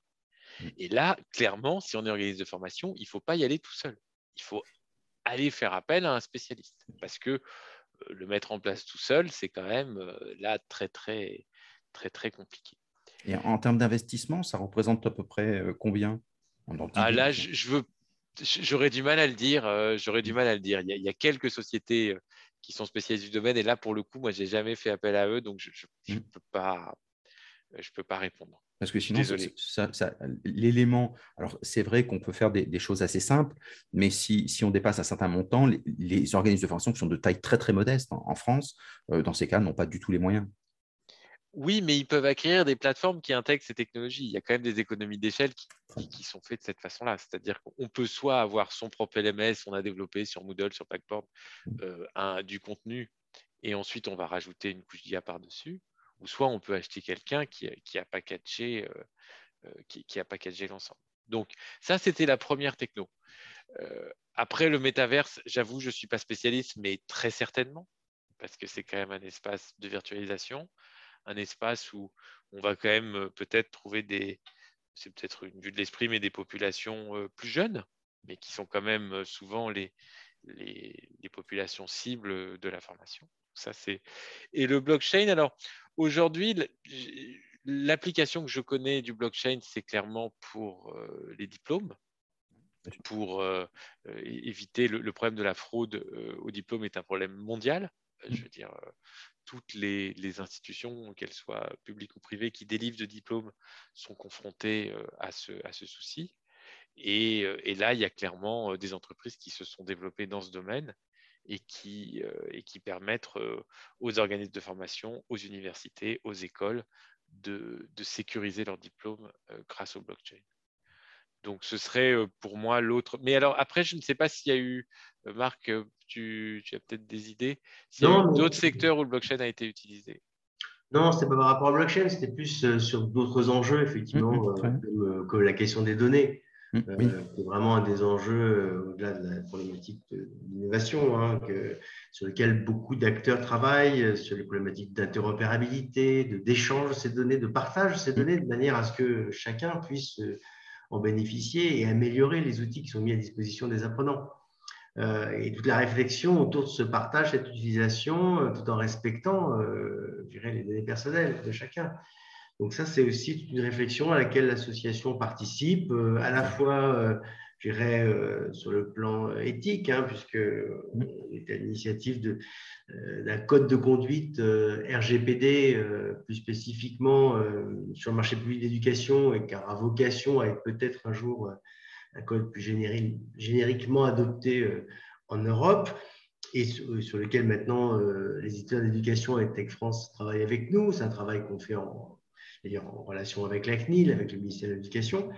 Mm. Et là, clairement, si on est organisme de formation, il ne faut pas y aller tout seul. Il faut aller faire appel à un spécialiste. Parce que le mettre en place tout seul, c'est quand même là très, très, très, très compliqué. Et en termes d'investissement, ça représente à peu près combien ah, Là, je, je veux J'aurais du mal à le dire. Euh, j'aurais du mal à le dire. Il y, a, quelques sociétés euh, qui sont spécialisées du domaine, et là, pour le coup, moi, j'ai jamais fait appel à eux, donc je ne mmh. peux pas, euh, je peux pas répondre. Parce que sinon, l'élément, alors c'est vrai qu'on peut faire des, choses assez simples, mais si, si, on dépasse un certain montant, les, organismes de formation qui sont de taille très très modeste en, France, dans ces cas, n'ont pas du tout les moyens. Oui, mais ils peuvent acquérir des plateformes qui intègrent ces technologies. Il y a quand même des économies d'échelle qui, sont faites de cette façon-là. C'est-à-dire qu'on peut soit avoir son propre LMS, on a développé sur Moodle, sur Backboard, euh, du contenu, et ensuite on va rajouter une couche d'IA par-dessus, ou soit on peut acheter quelqu'un qui, a packagé, euh, euh, l'ensemble. Donc ça, c'était la première techno. après le métaverse, j'avoue, je ne suis pas spécialiste, mais très certainement, parce que c'est quand même un espace de virtualisation un espace où on va quand même euh, peut-être trouver des, c'est peut-être une vue de l'esprit, mais des populations euh, plus jeunes, mais qui sont quand même euh, souvent les, les, populations cibles de la formation. Ça, c'est... Et le blockchain, alors aujourd'hui, l'application que je connais du blockchain, c'est clairement pour les diplômes, pour éviter le, problème de la fraude au diplôme est un problème mondial. Je veux dire, toutes les, institutions, qu'elles soient publiques ou privées, qui délivrent de diplômes sont confrontées euh, à ce, souci. Et, euh, et, là, il y a clairement euh, des entreprises qui se sont développées dans ce domaine et qui, et qui permettent aux organismes de formation, aux universités, aux écoles de, de sécuriser leurs diplômes grâce au blockchain. Donc, ce serait pour moi l'autre. Mais alors, après, je ne sais pas s'il y a eu, Marc, tu, as peut-être des idées. S'il y a d'autres secteurs où le blockchain a été utilisé. Non, ce n'était pas par rapport au blockchain, c'était plus euh, sur d'autres enjeux, effectivement, mmh, euh, comme, la question des données. Mmh, euh, c'est vraiment un des enjeux au-delà de la problématique d'innovation, hein, sur lequel beaucoup d'acteurs travaillent, sur les problématiques d'interopérabilité, d'échange de ces données, de partage de ces données, de manière à ce que chacun puisse en bénéficier et améliorer les outils qui sont mis à disposition des apprenants. Et toute la réflexion autour de ce partage, cette utilisation, tout en respectant, je dirais, les données personnelles de chacun. Donc ça, c'est aussi une réflexion à laquelle l'association participe, à la fois je dirais, euh, sur le plan éthique, hein, puisque on est à l'initiative euh, d'un code de conduite euh, RGPD, plus spécifiquement sur le marché public d'éducation, et qui aura vocation à être peut-être un jour un code plus génériquement adopté en Europe et sur, lequel maintenant les éditeurs d'éducation et Tech France travaillent avec nous. C'est un travail qu'on fait en, en relation avec la CNIL, avec le ministère de l'Éducation.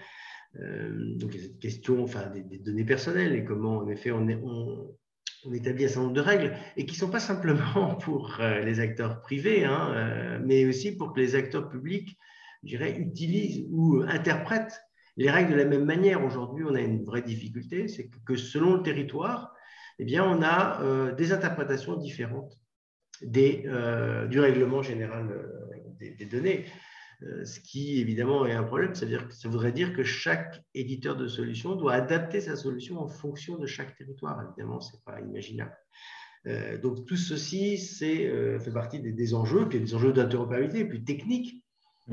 Euh, donc, cette question enfin, des, données personnelles et comment, en effet, on, établit un certain nombre de règles et qui ne sont pas simplement pour euh, les acteurs privés, hein, euh, mais aussi pour que les acteurs publics, je utilisent ou interprètent les règles de la même manière. Aujourd'hui, on a une vraie difficulté, c'est que, selon le territoire, eh bien, on a des interprétations différentes des, du règlement général des, des données. Euh, ce qui évidemment est un problème, c'est-à-dire que ça voudrait dire que chaque éditeur de solution doit adapter sa solution en fonction de chaque territoire. Évidemment, ce n'est pas imaginable. Euh, donc tout ceci euh, fait partie des, enjeux, puis des enjeux d'interopérabilité, puis techniques.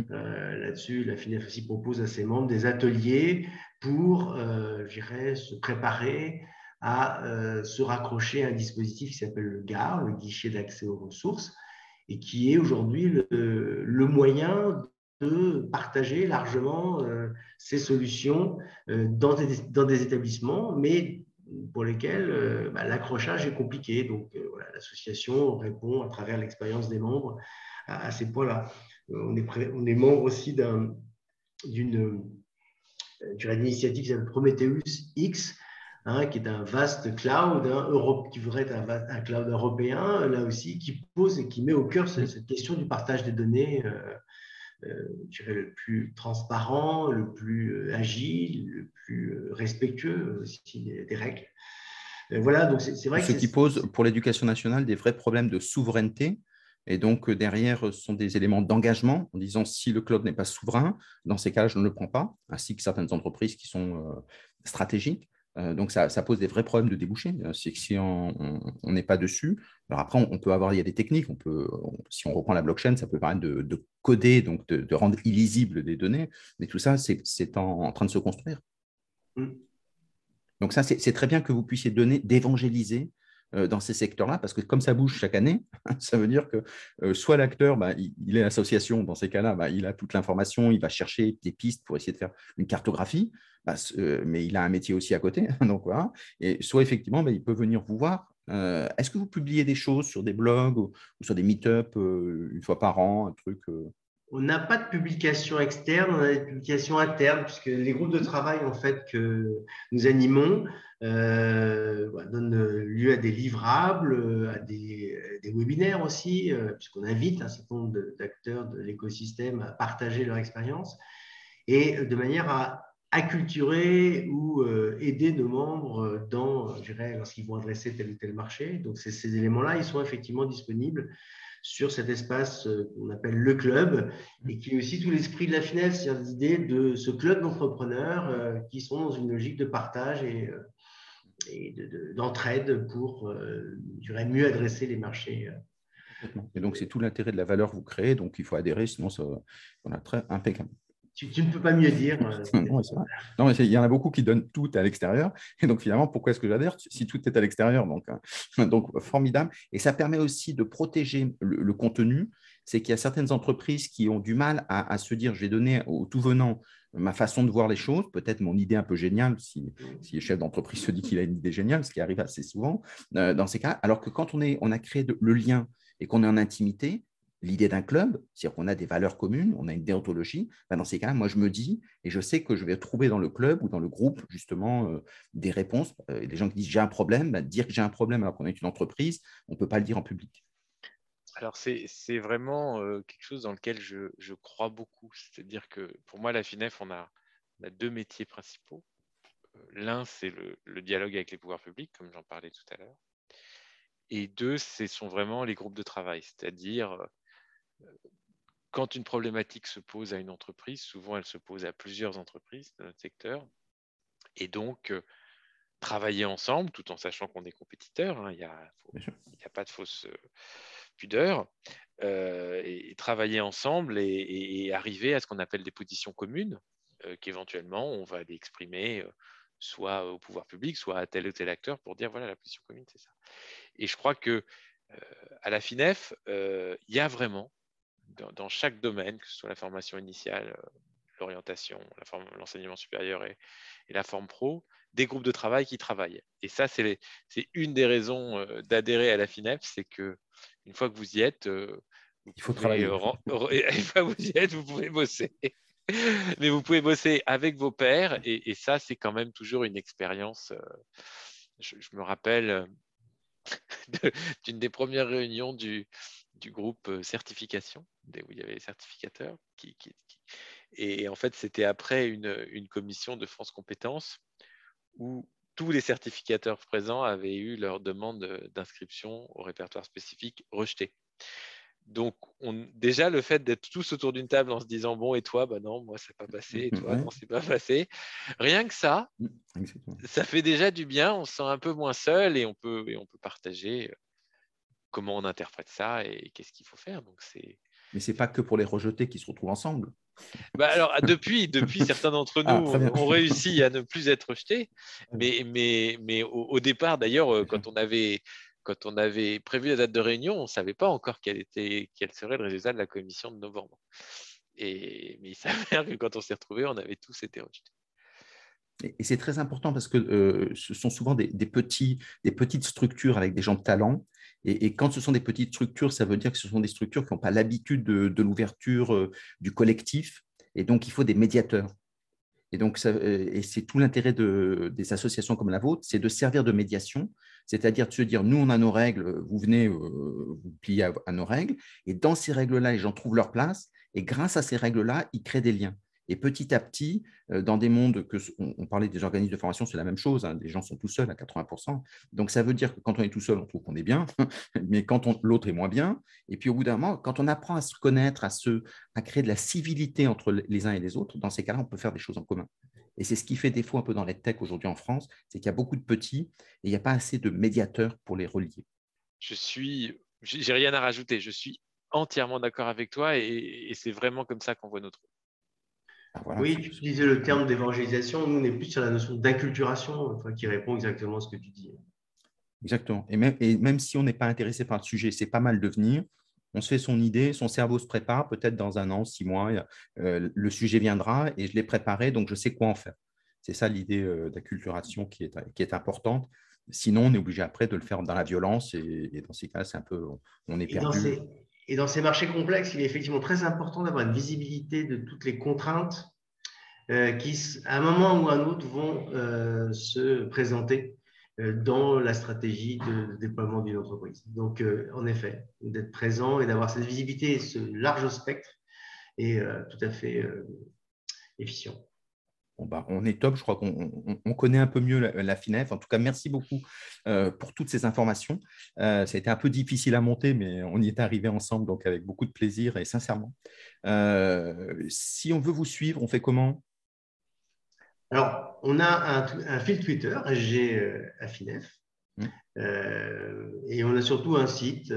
Là-dessus, la FINEF aussi propose à ses membres des ateliers pour, se préparer à se raccrocher à un dispositif qui s'appelle le GAR, le guichet d'accès aux ressources, et qui est aujourd'hui le, moyen de partager largement euh, ces solutions euh, dans, des, établissements, mais pour lesquels euh, bah, l'accrochage est compliqué. Donc, l'association répond à travers l'expérience des membres à, ces points-là. On est, on est membre aussi d'une initiative qui s'appelle Prometheus X, Hein, qui est un vaste cloud, hein, Europe, qui voudrait être un, cloud européen, là aussi, qui pose et qui met au cœur cette, question du partage des données euh, je dirais, le plus transparent, le plus euh, agile, le plus euh, respectueux aussi des, règles. Voilà, donc c'est vrai Ce qui pose pour l'éducation nationale des vrais problèmes de souveraineté. Et donc, derrière, ce sont des éléments d'engagement en disant si le cloud n'est pas souverain, dans ces cas-là, je ne le prends pas, ainsi que certaines entreprises qui sont stratégiques. Euh, donc, ça, pose des vrais problèmes de débouché. Euh, c'est que si on n'est pas dessus, alors après, on, peut avoir, il y a des techniques. On peut, si on reprend la blockchain, ça peut permettre de, coder, donc de, rendre illisibles des données. Mais tout ça, c'est en, train de se construire. Mm. Donc, ça, c'est très bien que vous puissiez donner, d'évangéliser euh, dans ces secteurs-là, parce que comme ça bouge chaque année, ça veut dire que soit l'acteur, bah, il, est association, dans ces cas-là, bah, il a toute l'information, il va chercher des pistes pour essayer de faire une cartographie, bah, euh, mais il a un métier aussi à côté. donc voilà. Et soit effectivement, bah, il peut venir vous voir. Euh, est-ce que vous publiez des choses sur des blogs ou, sur des meet-up euh, une fois par an, un truc On n'a pas de publication externe, on a des publications internes, puisque les groupes de travail en fait que nous animons bah, donnent lieu à des livrables, à des, des webinaires aussi, puisqu'on invite un certain nombre d'acteurs de l'écosystème à partager leur expérience et de manière à acculturer ou euh, aider nos membres dans, lorsqu'ils vont adresser tel ou tel marché. Donc, ces éléments-là, ils sont effectivement disponibles sur cet espace euh, qu'on appelle le club et qui est aussi tout l'esprit de la FINEF, c'est-à-dire l'idée de ce club d'entrepreneurs euh, qui sont dans une logique de partage et, et d'entraide pour, dirais, mieux adresser les marchés. Et donc, c'est tout l'intérêt de la valeur que vous créez, donc il faut adhérer, sinon on a très impeccable. Tu, ne peux pas mieux dire. Euh, non, mais il y en a beaucoup qui donnent tout à l'extérieur. Et donc, finalement, pourquoi est-ce que j'adhère si tout est à l'extérieur donc, hein. donc, formidable. Et ça permet aussi de protéger le, contenu. C'est qu'il y a certaines entreprises qui ont du mal à, se dire je vais donner au tout venant ma façon de voir les choses, peut-être mon idée un peu géniale, si, si le chef d'entreprise se dit qu'il a une idée géniale, ce qui arrive assez souvent euh, dans ces cas. Alors que quand on, est, on a créé le lien et qu'on est en intimité, l'idée d'un club, c'est-à-dire qu'on a des valeurs communes, on a une déontologie, ben, dans ces cas-là, moi je me dis, et je sais que je vais trouver dans le club ou dans le groupe justement euh, des réponses. Euh, des gens qui disent j'ai un problème, ben, dire que j'ai un problème alors qu'on est une entreprise, on ne peut pas le dire en public. Alors c'est vraiment euh, quelque chose dans lequel je, crois beaucoup. C'est-à-dire que pour moi, la FINEF, on a, deux métiers principaux. L'un, c'est le, dialogue avec les pouvoirs publics, comme j'en parlais tout à l'heure. Et deux, ce sont vraiment les groupes de travail, c'est-à-dire quand une problématique se pose à une entreprise, souvent elle se pose à plusieurs entreprises dans notre secteur. Et donc, travailler ensemble, tout en sachant qu'on est compétiteurs. Hein. Il n'y a, pas de fausse pudeur. et, travailler ensemble et, arriver à ce qu'on appelle des positions communes, qu'éventuellement on va aller exprimer soit au pouvoir public, soit à tel ou tel acteur pour dire voilà la position commune, c'est ça. Et je crois que à la FINEF, il y a vraiment dans, chaque domaine, que ce soit la formation initiale, l'orientation, l'enseignement supérieur et, la forme pro, des groupes de travail qui travaillent. Et ça, c'est une des raisons d'adhérer à la FINEF, c'est que une fois que vous y êtes, il faut travailler. une fois que vous y êtes, vous pouvez bosser. Mais vous pouvez bosser avec vos pairs et, ça, c'est quand même toujours une expérience. Je, me rappelle d'une des premières réunions du, du groupe certification, où il y avait les certificateurs. Qui, et en fait, c'était après une, une, commission de France Compétences où tous les certificateurs présents avaient eu leur demande d'inscription au répertoire spécifique rejetée. Donc, on, déjà, le fait d'être tous autour d'une table en se disant Bon, et toi? Bah non, moi, ça n'a pas passé, et toi, non, c'est pas passé. Rien que ça, mmh, ça fait déjà du bien. On se sent un peu moins seul et on peut, et on peut partager comment on interprète ça et qu'est-ce qu'il faut faire. Donc, c'est. Mais c'est pas que pour les rejetés qui se retrouvent ensemble. Bah alors, depuis, depuis certains d'entre ah, nous ont réussi à ne plus être rejetés. Mais, mais, mais au, départ, d'ailleurs, quand on avait quand on avait prévu la date de réunion, on ne savait pas encore quel, était, quel serait le résultat de la commission de novembre. Et, mais il s'avère que quand on s'est retrouvés, on avait tous été rejetés. Et c'est très important parce que euh, ce sont souvent des, petits, des petites structures avec des gens de talent. Et, quand ce sont des petites structures, ça veut dire que ce sont des structures qui n'ont pas l'habitude de, l'ouverture euh, du collectif. Et donc, il faut des médiateurs. Et euh, c'est tout l'intérêt de, des associations comme la vôtre, c'est de servir de médiation, c'est-à-dire de se dire, nous, on a nos règles, vous venez, euh, vous pliez à, nos règles, et dans ces règles-là, les gens trouvent leur place, et grâce à ces règles-là, ils créent des liens. Et petit à petit, euh, dans des mondes que on, parlait des organismes de formation, c'est la même chose. Hein, les gens sont tout seuls à 80%. Donc ça veut dire que quand on est tout seul, on trouve qu'on est bien, mais quand l'autre est moins bien. Et puis au bout d'un moment, quand on apprend à se connaître, à se, à créer de la civilité entre les uns et les autres, dans ces cas-là, on peut faire des choses en commun. Et c'est ce qui fait défaut un peu dans les tech aujourd'hui en France, c'est qu'il y a beaucoup de petits et il n'y a pas assez de médiateurs pour les relier. Je suis, j'ai rien à rajouter. Je suis entièrement d'accord avec toi et c'est vraiment comme ça qu'on voit notre ah, oui, tu utilisais le terme d'évangélisation. Nous, on est plus sur la notion d'inculturation, qui répond exactement à ce que tu dis. Exactement. Et même, et même si on n'est pas intéressé par le sujet, c'est pas mal de venir. On se fait son idée, son cerveau se prépare, peut-être dans un an, six mois, euh, le sujet viendra et je l'ai préparé, donc je sais quoi en faire. C'est ça l'idée euh, d'acculturation qui est, qui est importante. Sinon, on est obligé après de le faire dans la violence et, dans ces cas, c'est un peu, on est perdu. Et dans ces marchés complexes, il est effectivement très important d'avoir une visibilité de toutes les contraintes euh, qui, à un moment ou à un autre, vont euh, se présenter euh, dans la stratégie de déploiement d'une entreprise. Donc, en effet, d'être présent et d'avoir cette visibilité et ce large spectre est tout à fait efficient. Bah, on est top, je crois qu'on connaît un peu mieux la, FINEF. En tout cas, merci beaucoup euh, pour toutes ces informations. Euh, ça a été un peu difficile à monter, mais on y est arrivé ensemble, donc avec beaucoup de plaisir et sincèrement. Euh, si on veut vous suivre, on fait comment? Alors, on a un, fil Twitter, SG FINEF, mmh. et on a surtout un site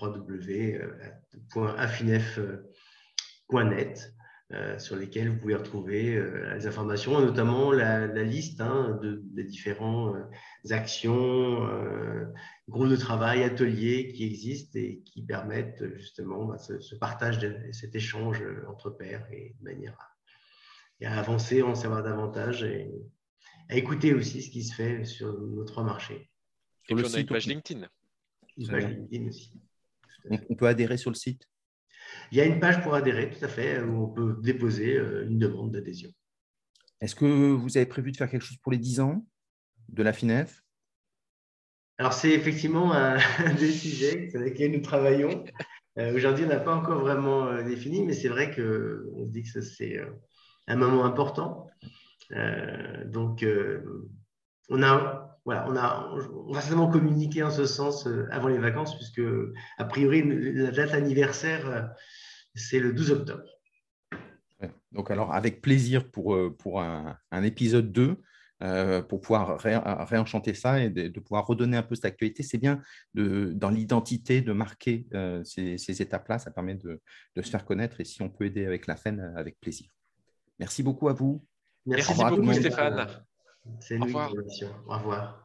www.afinef.net euh, sur lesquels vous pouvez retrouver euh, les informations, notamment la, liste hein, de, des différentes euh, actions, groupes de travail, ateliers qui existent et qui permettent justement bah, ce, partage, de, cet échange entre pairs et de manière à, avancer, en savoir davantage et à écouter aussi ce qui se fait sur nos trois marchés. Et puis on a une page LinkedIn. Une page LinkedIn aussi. On peut adhérer sur le site? Il y a une page pour adhérer, tout à fait, où on peut déposer euh, une demande d'adhésion. Est-ce que vous avez prévu de faire quelque chose pour les 10 ans de la FINEF? Alors, c'est effectivement un, des sujets sur lesquels nous travaillons. Euh, aujourd'hui, on n'a pas encore vraiment euh, défini, mais c'est vrai qu'on se dit que c'est un moment important. donc, on a voilà, on, a, on va certainement communiquer en ce sens avant les vacances, puisque, a priori, la date anniversaire, c'est le 12 octobre. Donc, alors, avec plaisir pour, euh, pour un, épisode 2. euh, pour pouvoir réenchanter ça et de, pouvoir redonner un peu cette actualité. C'est bien de, dans l'identité de marquer euh, ces, étapes-là. Ça permet de, se faire connaître et si on peut aider avec la FEN, avec plaisir. Merci beaucoup à vous. Merci, beaucoup, Stéphane. C'est Au revoir. Au revoir.